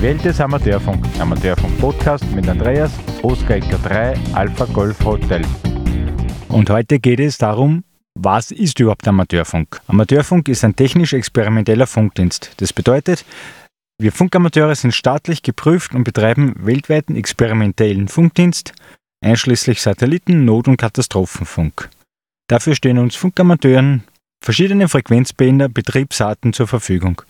Die Welt des Amateurfunk. Amateurfunk Podcast mit Andreas, Oscar Ecker 3, Alpha Golf Hotel. Und heute geht es darum, was ist überhaupt Amateurfunk? Amateurfunk ist ein technisch-experimenteller Funkdienst. Das bedeutet, wir Funkamateure sind staatlich geprüft und betreiben weltweiten experimentellen Funkdienst, einschließlich Satelliten, Not- und Katastrophenfunk. Dafür stehen uns Funkamateuren verschiedene Frequenzbänder, Betriebsarten zur Verfügung.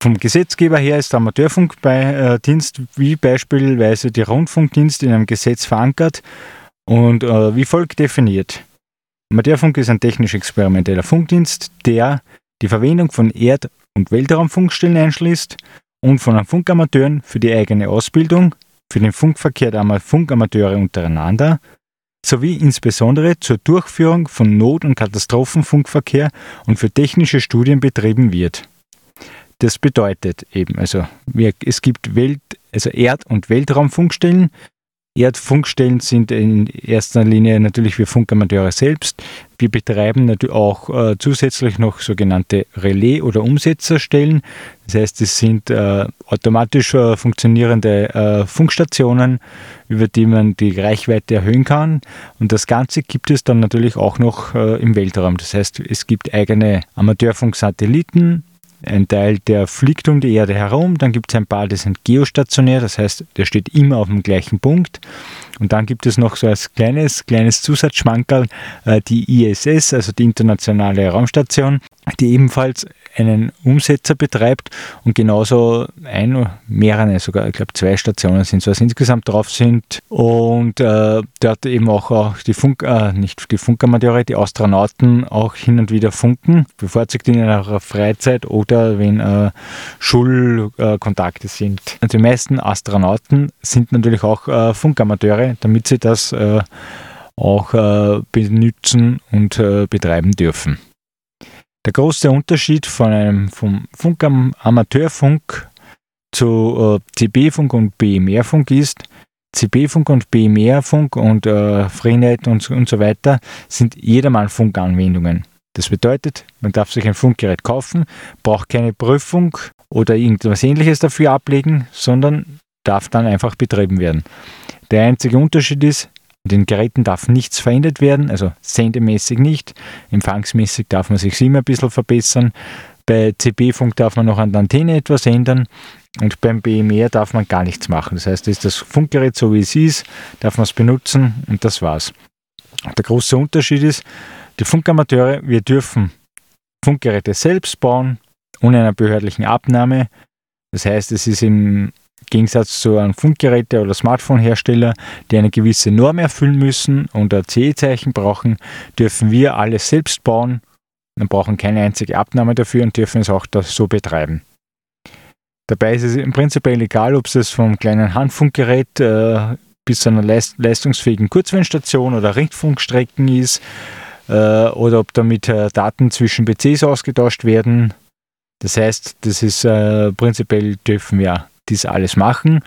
Vom Gesetzgeber her ist der Amateurfunkdienst wie beispielsweise die Rundfunkdienst in einem Gesetz verankert und äh, wie folgt definiert. Amateurfunk ist ein technisch-experimenteller Funkdienst, der die Verwendung von Erd- und Weltraumfunkstellen einschließt und von Funkamateuren für die eigene Ausbildung, für den Funkverkehr der Funkamateure untereinander sowie insbesondere zur Durchführung von Not- und Katastrophenfunkverkehr und für technische Studien betrieben wird. Das bedeutet eben, also wir, es gibt Welt, also Erd- und Weltraumfunkstellen. Erdfunkstellen sind in erster Linie natürlich wir Funkamateure selbst. Wir betreiben natürlich auch äh, zusätzlich noch sogenannte Relais- oder Umsetzerstellen. Das heißt, es sind äh, automatisch äh, funktionierende äh, Funkstationen, über die man die Reichweite erhöhen kann. Und das Ganze gibt es dann natürlich auch noch äh, im Weltraum. Das heißt, es gibt eigene Amateurfunksatelliten, ein Teil, der fliegt um die Erde herum, dann gibt es ein paar, die sind geostationär, das heißt, der steht immer auf dem gleichen Punkt. Und dann gibt es noch so als kleines, kleines Zusatzschmankerl äh, die ISS, also die Internationale Raumstation, die ebenfalls einen Umsetzer betreibt und genauso ein oder mehrere, sogar ich glaube zwei Stationen sind so, was insgesamt drauf sind. Und äh, dort eben auch, auch die Funk, äh, nicht die Funkamateure, die Astronauten auch hin und wieder funken, bevorzugt in ihrer Freizeit oder wenn äh, Schulkontakte sind. Und die meisten Astronauten sind natürlich auch äh, Damit sie das äh, auch äh, benutzen und betreiben dürfen. Der große Unterschied von einem, vom Funk am Amateurfunk zu äh, CB-Funk und BMR-Funk ist, CB-Funk und BMR-Funk und äh, Freenet und, und so weiter sind jedermann Funkanwendungen. Das bedeutet, man darf sich ein Funkgerät kaufen, braucht keine Prüfung oder irgendwas ähnliches dafür ablegen, sondern darf dann einfach betrieben werden. Der einzige Unterschied ist, den Geräten darf nichts verändert werden, also sendemäßig nicht. Empfangsmäßig darf man sich immer ein bisschen verbessern. Bei CB-Funk darf man noch an der Antenne etwas ändern und beim BMR darf man gar nichts machen. Das heißt, ist das Funkgerät so wie es ist, darf man es benutzen und das war's. Der große Unterschied ist, die Funkamateure, wir dürfen Funkgeräte selbst bauen, ohne einer behördlichen Abnahme. Das heißt, es ist im Gegensatz zu einem Funkgeräte- oder Smartphone-Hersteller, die eine gewisse Norm erfüllen müssen und ein CE-Zeichen brauchen, dürfen wir alles selbst bauen und brauchen keine einzige Abnahme dafür und dürfen es auch so betreiben. Dabei ist es im Prinzip egal, ob es vom kleinen Handfunkgerät äh, bis zu einer leist leistungsfähigen Kurzwellenstation oder Richtfunkstrecken ist äh, oder ob damit äh, Daten zwischen PCs ausgetauscht werden. Das heißt, das ist äh, prinzipiell dürfen wir dies alles machen.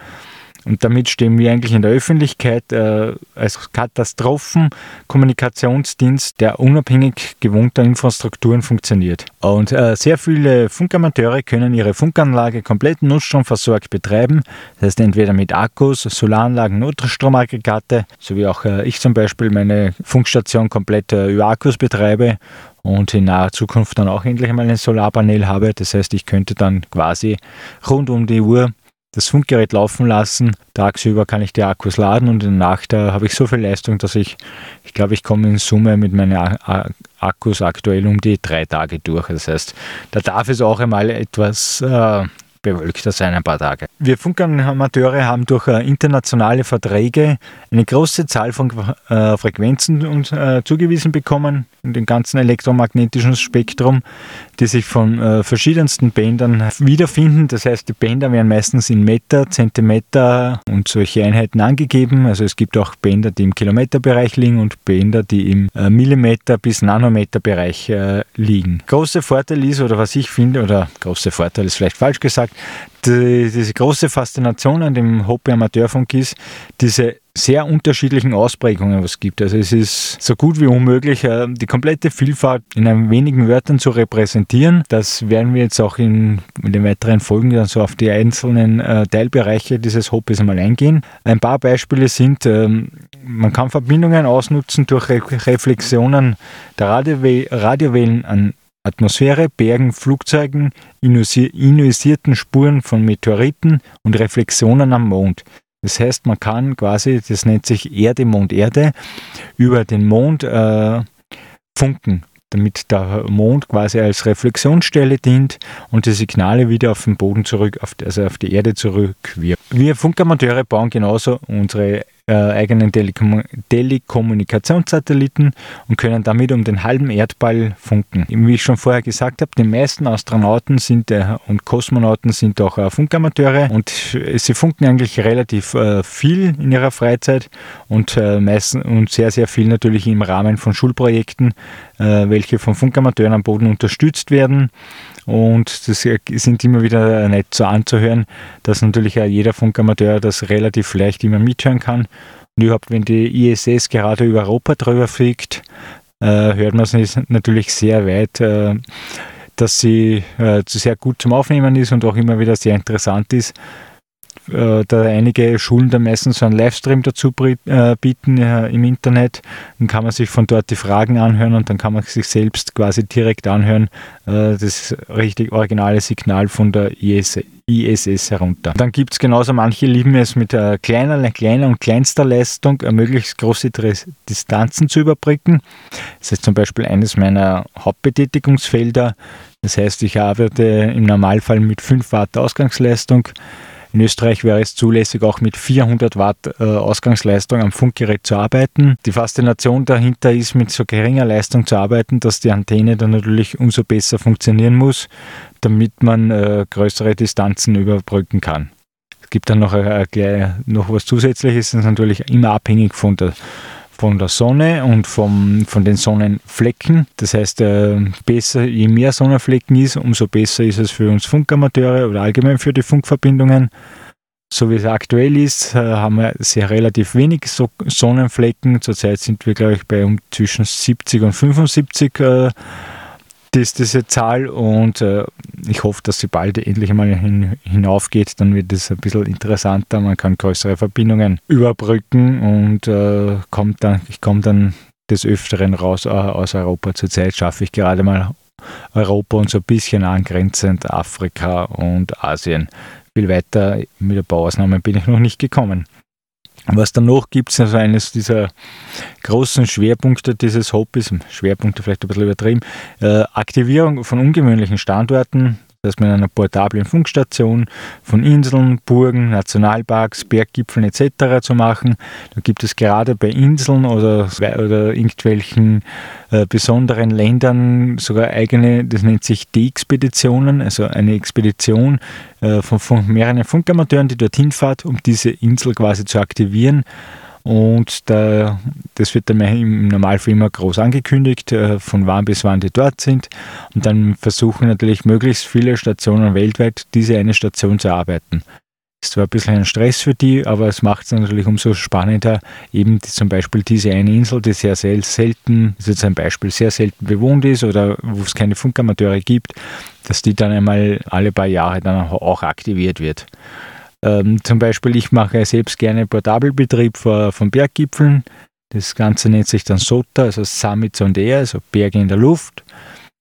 Und damit stehen wir eigentlich in der Öffentlichkeit äh, als Katastrophenkommunikationsdienst, der unabhängig gewohnter Infrastrukturen funktioniert. Und äh, sehr viele Funkamateure können ihre Funkanlage komplett nutzstromversorgt betreiben. Das heißt entweder mit Akkus, Solaranlagen, Notstromaggregate, so wie auch äh, ich zum Beispiel meine Funkstation komplett äh, über Akkus betreibe und in naher Zukunft dann auch endlich einmal ein Solarpanel habe. Das heißt, ich könnte dann quasi rund um die Uhr das Funkgerät laufen lassen. Tagsüber kann ich die Akkus laden und in der Nacht habe ich so viel Leistung, dass ich, ich glaube, ich komme in Summe mit meinen Akkus aktuell um die drei Tage durch. Das heißt, da darf es auch einmal etwas äh, bewölkter sein ein paar Tage. Wir Funkamateure haben durch äh, internationale Verträge eine große Zahl von äh, Frequenzen äh, zugewiesen bekommen in dem ganzen elektromagnetischen Spektrum, die sich von verschiedensten Bändern wiederfinden. Das heißt, die Bänder werden meistens in Meter, Zentimeter und solche Einheiten angegeben. Also es gibt auch Bänder, die im Kilometerbereich liegen und Bänder, die im Millimeter bis Nanometerbereich liegen. Großer Vorteil ist, oder was ich finde, oder großer Vorteil ist vielleicht falsch gesagt, gesagt, die, diese große Faszination an dem Hobby-Amateurfunk ist, diese sehr unterschiedlichen Ausprägungen, was es gibt. Also es ist so gut wie unmöglich, äh, die komplette Vielfalt in wenigen Wörtern zu repräsentieren. Das werden wir jetzt auch in, in den weiteren Folgen dann so auf die einzelnen äh, Teilbereiche dieses Hobbys einmal eingehen. Ein paar Beispiele sind, ähm, man kann Verbindungen ausnutzen durch Reflexionen der Radiowellen an Atmosphäre, Bergen, Flugzeugen, ionisierten Spuren von Meteoriten und Reflexionen am Mond. Das heißt, man kann quasi, das nennt sich Erde, Mond, Erde, über den Mond äh, funken, damit der Mond quasi als Reflexionsstelle dient und die Signale wieder auf den Boden zurück, also auf die Erde zurückwirken. Wir Funkamateure bauen genauso unsere äh, eigenen Telekom Telekommunikationssatelliten und können damit um den halben Erdball funken. Wie ich schon vorher gesagt habe, die meisten Astronauten sind äh, und Kosmonauten sind auch äh, Funkamateure und sie funken eigentlich relativ äh, viel in ihrer Freizeit und, äh, meisten, und sehr, sehr viel natürlich im Rahmen von Schulprojekten, äh, welche von Funkamateuren am Boden unterstützt werden. Und das sind immer wieder nett so anzuhören, dass natürlich auch jeder Funkamateur das relativ leicht immer mithören kann. Und überhaupt, wenn die ISS gerade über Europa drüber fliegt, äh, hört man es natürlich sehr weit, äh, dass sie äh, sehr gut zum Aufnehmen ist und auch immer wieder sehr interessant ist äh, da einige Schulen da meistens so einen Livestream dazu äh, bieten äh, im Internet. Dann kann man sich von dort die Fragen anhören und dann kann man sich selbst quasi direkt anhören, das richtig originale Signal von der IS, ISS herunter. Dann gibt es genauso, manche lieben es mit kleiner, kleiner und kleinster Leistung möglichst große Distanzen zu überbrücken. Das ist zum Beispiel eines meiner Hauptbetätigungsfelder. Das heißt, ich arbeite im Normalfall mit 5 Watt Ausgangsleistung. In Österreich wäre es zulässig, auch mit 400 Watt äh, Ausgangsleistung am Funkgerät zu arbeiten. Die Faszination dahinter ist, mit so geringer Leistung zu arbeiten, dass die Antenne dann natürlich umso besser funktionieren muss, damit man äh, größere Distanzen überbrücken kann. Es gibt dann noch, äh, noch was Zusätzliches, das ist natürlich immer abhängig von der von der Sonne und vom, von den Sonnenflecken. Das heißt, äh, besser, je mehr Sonnenflecken ist, umso besser ist es für uns Funkamateure oder allgemein für die Funkverbindungen. So wie es aktuell ist, äh, haben wir sehr relativ wenig so Sonnenflecken. Zurzeit sind wir, glaube ich, bei um zwischen 70 und 75 das, diese Zahl und äh, ich hoffe, dass sie bald endlich einmal hin, hinaufgeht. Dann wird es ein bisschen interessanter. Man kann größere Verbindungen überbrücken und äh, kommt dann, ich komme dann des Öfteren raus äh, aus Europa. Zurzeit schaffe ich gerade mal Europa und so ein bisschen angrenzend Afrika und Asien. Viel weiter mit ein paar Ausnahmen bin ich noch nicht gekommen. Was dann noch gibt, also eines dieser großen Schwerpunkte dieses Hobbys, Schwerpunkte vielleicht ein bisschen übertrieben, äh, Aktivierung von ungewöhnlichen Standorten, das mit einer portablen Funkstation von Inseln, Burgen, Nationalparks, Berggipfeln etc. zu machen. Da gibt es gerade bei Inseln oder, oder irgendwelchen äh, besonderen Ländern sogar eigene, das nennt sich D-Expeditionen, also eine Expedition äh, von, von mehreren Funkamateuren, die dorthin fahrt, um diese Insel quasi zu aktivieren. Und da, das wird dann im Normalfall immer groß angekündigt, äh, von wann bis wann die dort sind. Und dann versuchen natürlich möglichst viele Stationen weltweit diese eine Station zu arbeiten. Ist zwar ein bisschen ein Stress für die, aber es macht es natürlich umso spannender, eben die, zum Beispiel diese eine Insel, die sehr, sehr selten, ist jetzt ein Beispiel, sehr selten bewohnt ist oder wo es keine Funkamateure gibt, dass die dann einmal alle paar Jahre dann auch aktiviert wird. Ähm, zum Beispiel, ich mache selbst gerne Portabelbetrieb von Berggipfeln. Das Ganze nennt sich dann SOTA, also Summits on Air, also Berge in der Luft,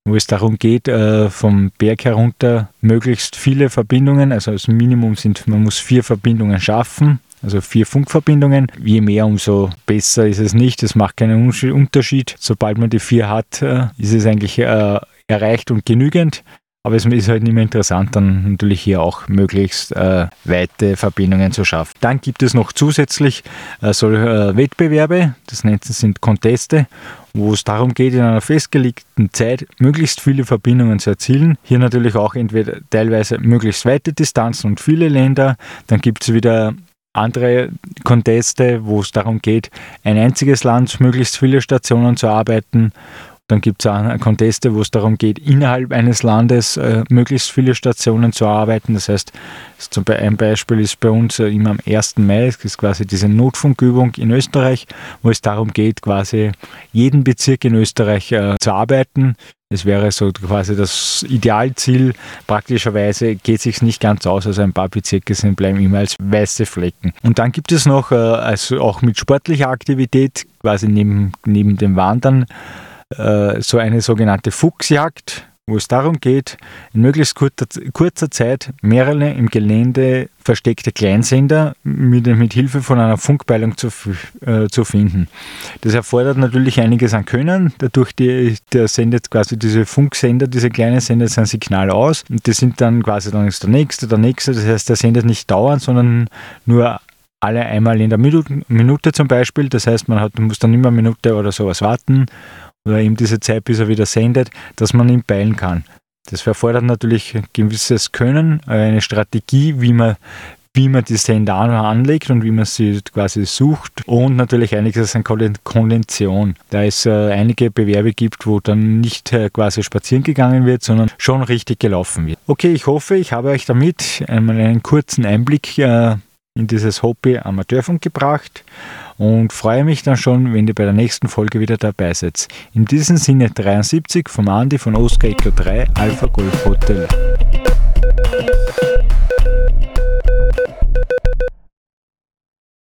wo es darum geht, äh, vom Berg herunter möglichst viele Verbindungen, also das Minimum sind, man muss vier Verbindungen schaffen, also vier Funkverbindungen. Je mehr, umso besser ist es nicht. Es macht keinen Unterschied. Sobald man die vier hat, äh, ist es eigentlich äh, erreicht und genügend. Aber es ist halt nicht mehr interessant, dann natürlich hier auch möglichst äh, weite Verbindungen zu schaffen. Dann gibt es noch zusätzlich äh, solche äh, Wettbewerbe, das nennt sind Conteste, wo es darum geht, in einer festgelegten Zeit möglichst viele Verbindungen zu erzielen. Hier natürlich auch entweder teilweise möglichst weite Distanzen und viele Länder. Dann gibt es wieder andere Conteste, wo es darum geht, ein einziges Land möglichst viele Stationen zu arbeiten Dann gibt es auch Conteste, wo es darum geht, innerhalb eines Landes äh, möglichst viele Stationen zu arbeiten. Das heißt, zum ein Beispiel ist bei uns äh, immer am 1. Mai, das ist quasi diese Notfunkübung in Österreich, wo es darum geht, quasi jeden Bezirk in Österreich äh, zu arbeiten. Es wäre so quasi das Idealziel. Praktischerweise geht es sich nicht ganz aus, also ein paar Bezirke sind bleiben immer als weiße Flecken. Und dann gibt es noch, äh, also auch mit sportlicher Aktivität, quasi neben, neben dem Wandern, äh, so eine sogenannte Fuchsjagd wo es darum geht, in möglichst kurzer, kurzer Zeit mehrere im Gelände versteckte Kleinsender mit, mit Hilfe von einer Funkpeilung zu, äh, zu finden. Das erfordert natürlich einiges an Können. Dadurch die, der sendet quasi diese Funksender, diese kleinen Sender sein Signal aus und die sind dann quasi dann ist der nächste, der nächste. Das heißt, der sendet nicht dauernd, sondern nur alle einmal in der Minute, zum Beispiel. Das heißt, man hat, muss dann immer eine Minute oder sowas warten oder eben diese Zeit, bis er wieder sendet, dass man ihn peilen kann. Das erfordert natürlich gewisses Können, eine Strategie, wie man, wie man die Sender anlegt und wie man sie quasi sucht und natürlich einiges an Konvention. Da es äh, einige Bewerbe gibt, wo dann nicht äh, quasi spazieren gegangen wird, sondern schon richtig gelaufen wird. Okay, ich hoffe, ich habe euch damit einen, einen kurzen Einblick äh, in dieses Hobby Amateurfunk gebracht und freue mich dann schon, wenn ihr bei der nächsten Folge wieder dabei seid. In diesem Sinne 73 vom Andi von Oscar Echo 3 Alpha Golf Hotel.